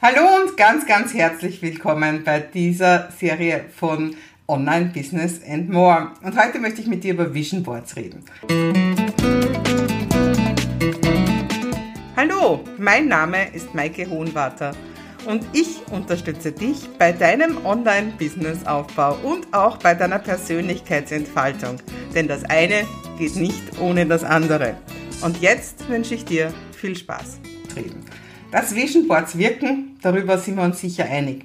Hallo und ganz, ganz herzlich willkommen bei dieser Serie von Online Business and More. Und heute möchte ich mit dir über Vision Boards reden. Hallo, mein Name ist Maike Hohenwarter und ich unterstütze dich bei deinem Online-Business-Aufbau und auch bei deiner Persönlichkeitsentfaltung. Denn das eine geht nicht ohne das andere. Und jetzt wünsche ich dir viel Spaß. Dass Vision Boards wirken, darüber sind wir uns sicher einig.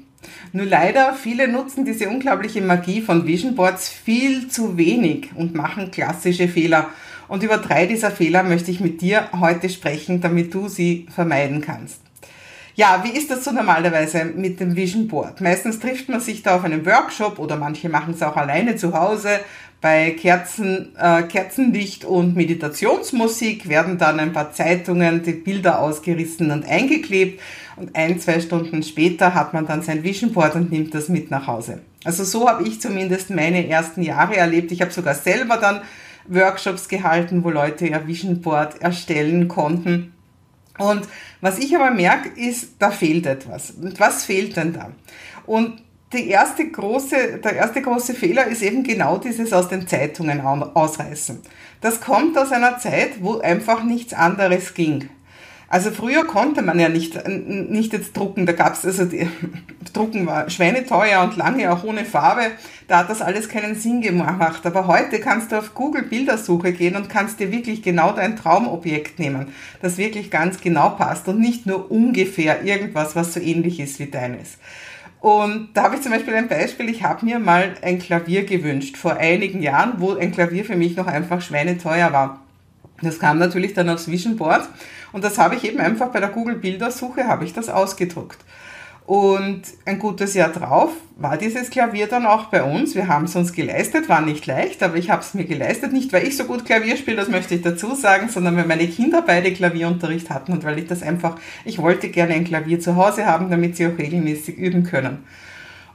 Nur leider, viele nutzen diese unglaubliche Magie von Vision Boards viel zu wenig und machen klassische Fehler. Und über drei dieser Fehler möchte ich mit dir heute sprechen, damit du sie vermeiden kannst. Ja, wie ist das so normalerweise mit dem Vision Board? Meistens trifft man sich da auf einem Workshop oder manche machen es auch alleine zu Hause. Bei Kerzen, äh, Kerzenlicht und Meditationsmusik werden dann ein paar Zeitungen, die Bilder ausgerissen und eingeklebt. Und ein, zwei Stunden später hat man dann sein Vision Board und nimmt das mit nach Hause. Also so habe ich zumindest meine ersten Jahre erlebt. Ich habe sogar selber dann Workshops gehalten, wo Leute ihr Vision Board erstellen konnten. Und was ich aber merke, ist, da fehlt etwas. Und was fehlt denn da? Und die erste große, der erste große Fehler ist eben genau dieses aus den Zeitungen ausreißen. Das kommt aus einer Zeit, wo einfach nichts anderes ging. Also früher konnte man ja nicht, nicht jetzt drucken, da gab's also die, Drucken war schweineteuer und lange auch ohne Farbe, da hat das alles keinen Sinn gemacht. Aber heute kannst du auf Google Bildersuche gehen und kannst dir wirklich genau dein Traumobjekt nehmen, das wirklich ganz genau passt und nicht nur ungefähr irgendwas, was so ähnlich ist wie deines. Und da habe ich zum Beispiel ein Beispiel, ich habe mir mal ein Klavier gewünscht vor einigen Jahren, wo ein Klavier für mich noch einfach schweineteuer war. Das kam natürlich dann aufs Vision Board und das habe ich eben einfach bei der Google Bildersuche habe ich das ausgedruckt. Und ein gutes Jahr drauf war dieses Klavier dann auch bei uns. Wir haben es uns geleistet, war nicht leicht, aber ich habe es mir geleistet. Nicht, weil ich so gut Klavier spiele, das möchte ich dazu sagen, sondern weil meine Kinder beide Klavierunterricht hatten und weil ich das einfach, ich wollte gerne ein Klavier zu Hause haben, damit sie auch regelmäßig üben können.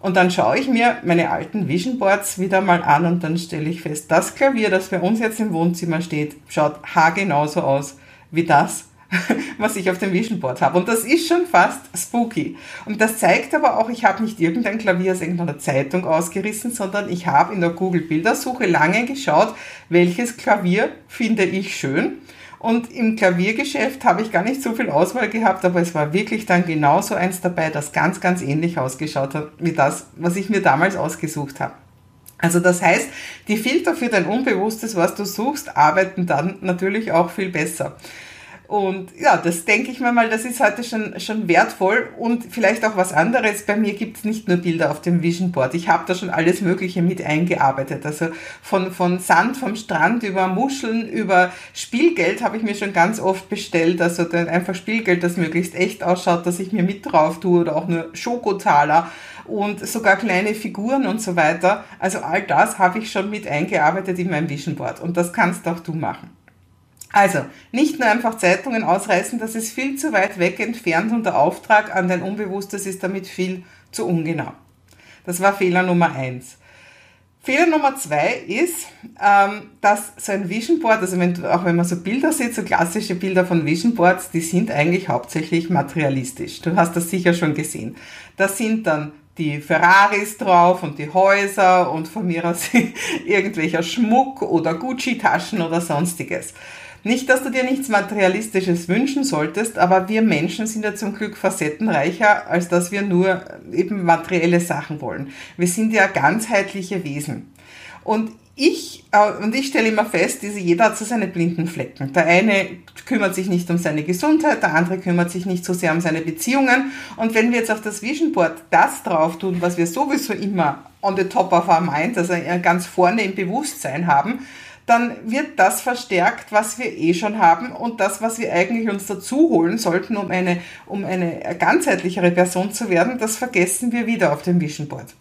Und dann schaue ich mir meine alten Vision Boards wieder mal an und dann stelle ich fest, das Klavier, das bei uns jetzt im Wohnzimmer steht, schaut haargenauso aus wie das, was ich auf dem Vision Board habe. Und das ist schon fast spooky. Und das zeigt aber auch, ich habe nicht irgendein Klavier aus irgendeiner Zeitung ausgerissen, sondern ich habe in der Google Bildersuche lange geschaut, welches Klavier finde ich schön und im Klaviergeschäft habe ich gar nicht so viel Auswahl gehabt, aber es war wirklich dann genauso eins dabei, das ganz, ganz ähnlich ausgeschaut hat wie das, was ich mir damals ausgesucht habe. Also das heißt, die Filter für dein Unbewusstes, was du suchst, arbeiten dann natürlich auch viel besser. Und ja, das denke ich mir mal, das ist heute schon, schon wertvoll und vielleicht auch was anderes. Bei mir gibt es nicht nur Bilder auf dem Vision Board. Ich habe da schon alles Mögliche mit eingearbeitet. Also von, von Sand vom Strand über Muscheln, über Spielgeld habe ich mir schon ganz oft bestellt. Also dann einfach Spielgeld, das möglichst echt ausschaut, dass ich mir mit drauf tue oder auch nur Schokotaler und sogar kleine Figuren und so weiter. Also all das habe ich schon mit eingearbeitet in meinem Vision Board und das kannst auch du machen. Also, nicht nur einfach Zeitungen ausreißen, das ist viel zu weit weg entfernt und der Auftrag an dein Unbewusstes ist damit viel zu ungenau. Das war Fehler Nummer eins. Fehler Nummer zwei ist, ähm, dass so ein Vision Board, also wenn auch wenn man so Bilder sieht, so klassische Bilder von Vision Boards, die sind eigentlich hauptsächlich materialistisch. Du hast das sicher schon gesehen. Da sind dann die Ferraris drauf und die Häuser und von mir aus irgendwelcher Schmuck oder Gucci-Taschen oder sonstiges. Nicht, dass du dir nichts Materialistisches wünschen solltest, aber wir Menschen sind ja zum Glück facettenreicher, als dass wir nur eben materielle Sachen wollen. Wir sind ja ganzheitliche Wesen. Und ich, äh, und ich stelle immer fest, diese, jeder hat so seine blinden Flecken. Der eine kümmert sich nicht um seine Gesundheit, der andere kümmert sich nicht so sehr um seine Beziehungen. Und wenn wir jetzt auf das Vision Board das drauf tun, was wir sowieso immer on the top of our mind, also ganz vorne im Bewusstsein haben, dann wird das verstärkt, was wir eh schon haben und das, was wir eigentlich uns dazu holen sollten, um eine, um eine ganzheitlichere Person zu werden, das vergessen wir wieder auf dem Vision Board.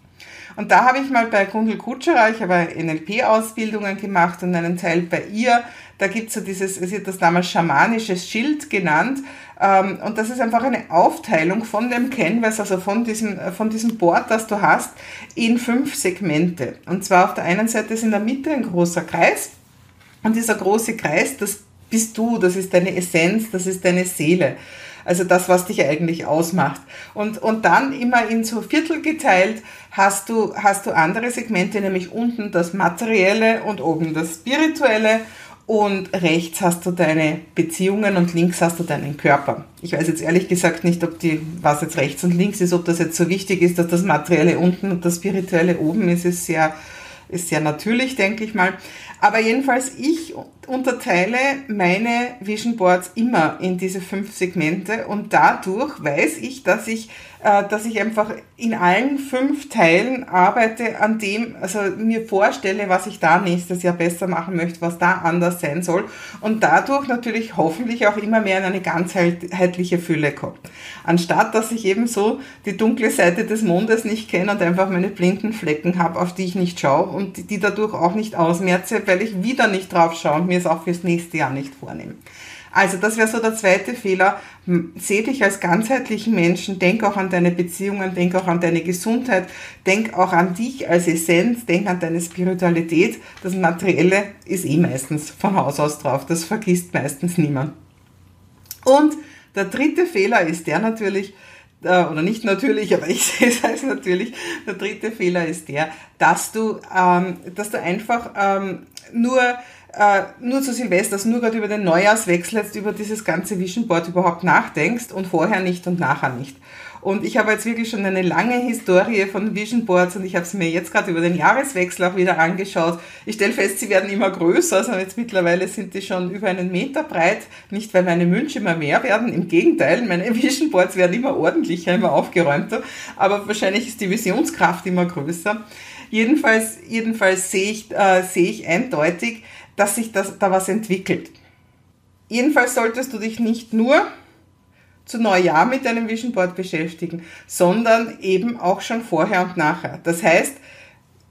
Und da habe ich mal bei Gundel Kutscherer, ich habe NLP-Ausbildungen gemacht und einen Teil bei ihr, da gibt's so dieses, sie hat das damals schamanisches Schild genannt, ähm, und das ist einfach eine Aufteilung von dem Canvas, also von diesem, von diesem Board, das du hast, in fünf Segmente. Und zwar auf der einen Seite ist in der Mitte ein großer Kreis, und dieser große Kreis, das bist du, das ist deine Essenz, das ist deine Seele. Also das, was dich eigentlich ausmacht. Und, und dann immer in so Viertel geteilt hast du, hast du andere Segmente, nämlich unten das Materielle und oben das Spirituelle und rechts hast du deine Beziehungen und links hast du deinen Körper. Ich weiß jetzt ehrlich gesagt nicht, ob die, was jetzt rechts und links ist, ob das jetzt so wichtig ist, dass das Materielle unten und das Spirituelle oben ist, ist sehr, ist sehr natürlich, denke ich mal. Aber jedenfalls, ich unterteile meine Vision Boards immer in diese fünf Segmente und dadurch weiß ich, dass ich äh, dass ich einfach in allen fünf Teilen arbeite, an dem, also mir vorstelle, was ich da nächstes Jahr besser machen möchte, was da anders sein soll und dadurch natürlich hoffentlich auch immer mehr in eine ganzheitliche Fülle komme. Anstatt, dass ich eben so die dunkle Seite des Mondes nicht kenne und einfach meine blinden Flecken habe, auf die ich nicht schaue und die dadurch auch nicht ausmerze, weil ich wieder nicht drauf schaue und mir es auch fürs nächste Jahr nicht vornehme. Also das wäre so der zweite Fehler. Seh dich als ganzheitlichen Menschen, denk auch an deine Beziehungen, denk auch an deine Gesundheit, denk auch an dich als Essenz, denk an deine Spiritualität. Das Materielle ist eh meistens von Haus aus drauf, das vergisst meistens niemand. Und der dritte Fehler ist der natürlich, äh, oder nicht natürlich, aber ich sehe es als natürlich, der dritte Fehler ist der, dass du, ähm, dass du einfach ähm, nur äh, nur zu Silvester, dass nur gerade über den Neujahrswechsel jetzt über dieses ganze Vision Board überhaupt nachdenkst und vorher nicht und nachher nicht. Und ich habe jetzt wirklich schon eine lange Historie von Vision Boards und ich habe es mir jetzt gerade über den Jahreswechsel auch wieder angeschaut. Ich stelle fest, sie werden immer größer, also jetzt mittlerweile sind die schon über einen Meter breit. Nicht, weil meine Wünsche immer mehr werden, im Gegenteil, meine Vision Boards werden immer ordentlicher, immer aufgeräumter, aber wahrscheinlich ist die Visionskraft immer größer. Jedenfalls, jedenfalls sehe ich, äh, sehe ich eindeutig, dass sich das, da was entwickelt. Jedenfalls solltest du dich nicht nur zu Neujahr mit deinem Vision Board beschäftigen, sondern eben auch schon vorher und nachher. Das heißt,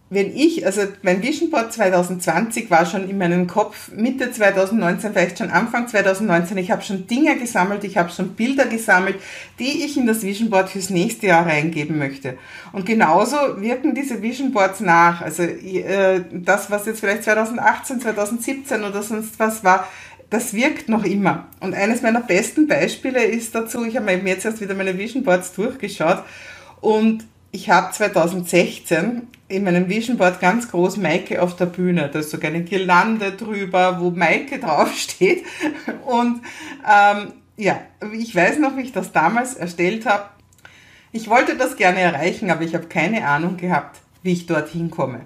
wenn ich, also mein Vision Board 2020 war schon in meinem Kopf Mitte 2019, vielleicht schon Anfang 2019, ich habe schon Dinge gesammelt, ich habe schon Bilder gesammelt, die ich in das Vision Board fürs nächste Jahr reingeben möchte. Und genauso wirken diese Vision Boards nach. Also äh, das, was jetzt vielleicht 2018, 2017 oder sonst was war, das wirkt noch immer. Und eines meiner besten Beispiele ist dazu, ich habe mir jetzt erst wieder meine Vision Boards durchgeschaut und ich habe 2016 in meinem Vision Board ganz groß Maike auf der Bühne. Da ist sogar eine Girlande drüber, wo Maike draufsteht. Und ähm, ja, ich weiß noch, wie ich das damals erstellt habe. Ich wollte das gerne erreichen, aber ich habe keine Ahnung gehabt, wie ich dorthin komme.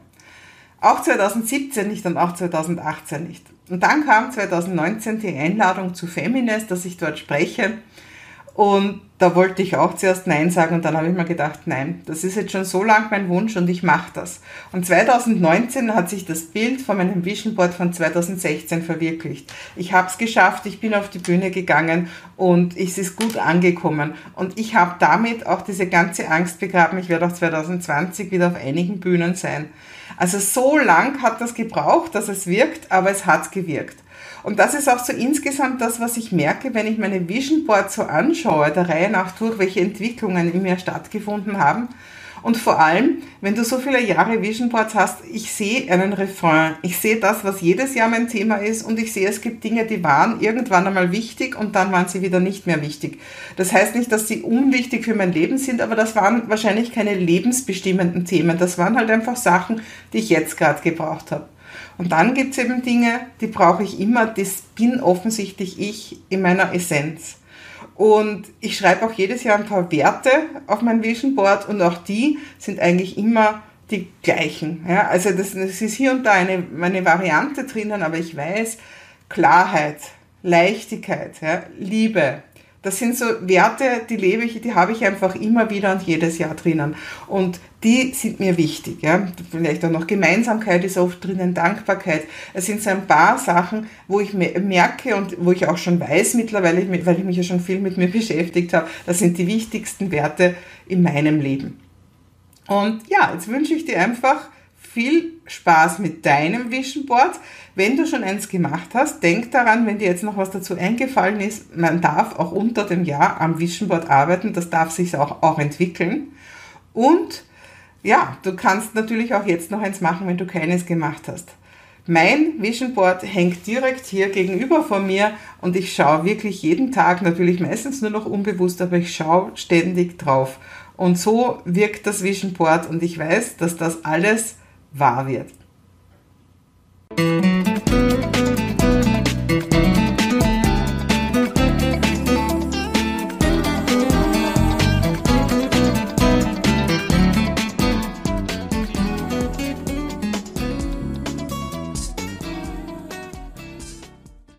Auch 2017 nicht und auch 2018 nicht. Und dann kam 2019 die Einladung zu Feminist, dass ich dort spreche. Und da wollte ich auch zuerst Nein sagen und dann habe ich mir gedacht, nein, das ist jetzt schon so lang mein Wunsch und ich mache das. Und 2019 hat sich das Bild von meinem Vision Board von 2016 verwirklicht. Ich habe es geschafft, ich bin auf die Bühne gegangen und es ist gut angekommen. Und ich habe damit auch diese ganze Angst begraben, ich werde auch 2020 wieder auf einigen Bühnen sein. Also so lang hat das gebraucht, dass es wirkt, aber es hat gewirkt. Und das ist auch so insgesamt das, was ich merke, wenn ich meine Vision Board so anschaue, der Reihe nach durch, welche Entwicklungen in mir stattgefunden haben. Und vor allem, wenn du so viele Jahre Vision Boards hast, ich sehe einen Refrain. Ich sehe das, was jedes Jahr mein Thema ist und ich sehe, es gibt Dinge, die waren irgendwann einmal wichtig und dann waren sie wieder nicht mehr wichtig. Das heißt nicht, dass sie unwichtig für mein Leben sind, aber das waren wahrscheinlich keine lebensbestimmenden Themen. Das waren halt einfach Sachen, die ich jetzt gerade gebraucht habe. Und dann gibt es eben Dinge, die brauche ich immer, das bin offensichtlich ich in meiner Essenz. Und ich schreibe auch jedes Jahr ein paar Werte auf mein Vision Board und auch die sind eigentlich immer die gleichen. Ja, also das, das ist hier und da eine, eine Variante drinnen, aber ich weiß, Klarheit, Leichtigkeit, ja, Liebe, das sind so Werte, die lebe ich, die habe ich einfach immer wieder und jedes Jahr drinnen. Und die sind mir wichtig. Ja. Vielleicht auch noch Gemeinsamkeit ist oft drinnen, Dankbarkeit. Es sind so ein paar Sachen, wo ich merke und wo ich auch schon weiß mittlerweile, weil ich mich ja schon viel mit mir beschäftigt habe, das sind die wichtigsten Werte in meinem Leben. Und ja, jetzt wünsche ich dir einfach viel Spaß mit deinem Vision Board. Wenn du schon eins gemacht hast, denk daran, wenn dir jetzt noch was dazu eingefallen ist, man darf auch unter dem Jahr am Vision Board arbeiten, das darf sich auch, auch entwickeln. Und ja, du kannst natürlich auch jetzt noch eins machen, wenn du keines gemacht hast. Mein Vision Board hängt direkt hier gegenüber von mir und ich schaue wirklich jeden Tag, natürlich meistens nur noch unbewusst, aber ich schaue ständig drauf. Und so wirkt das Vision Board und ich weiß, dass das alles wahr wird.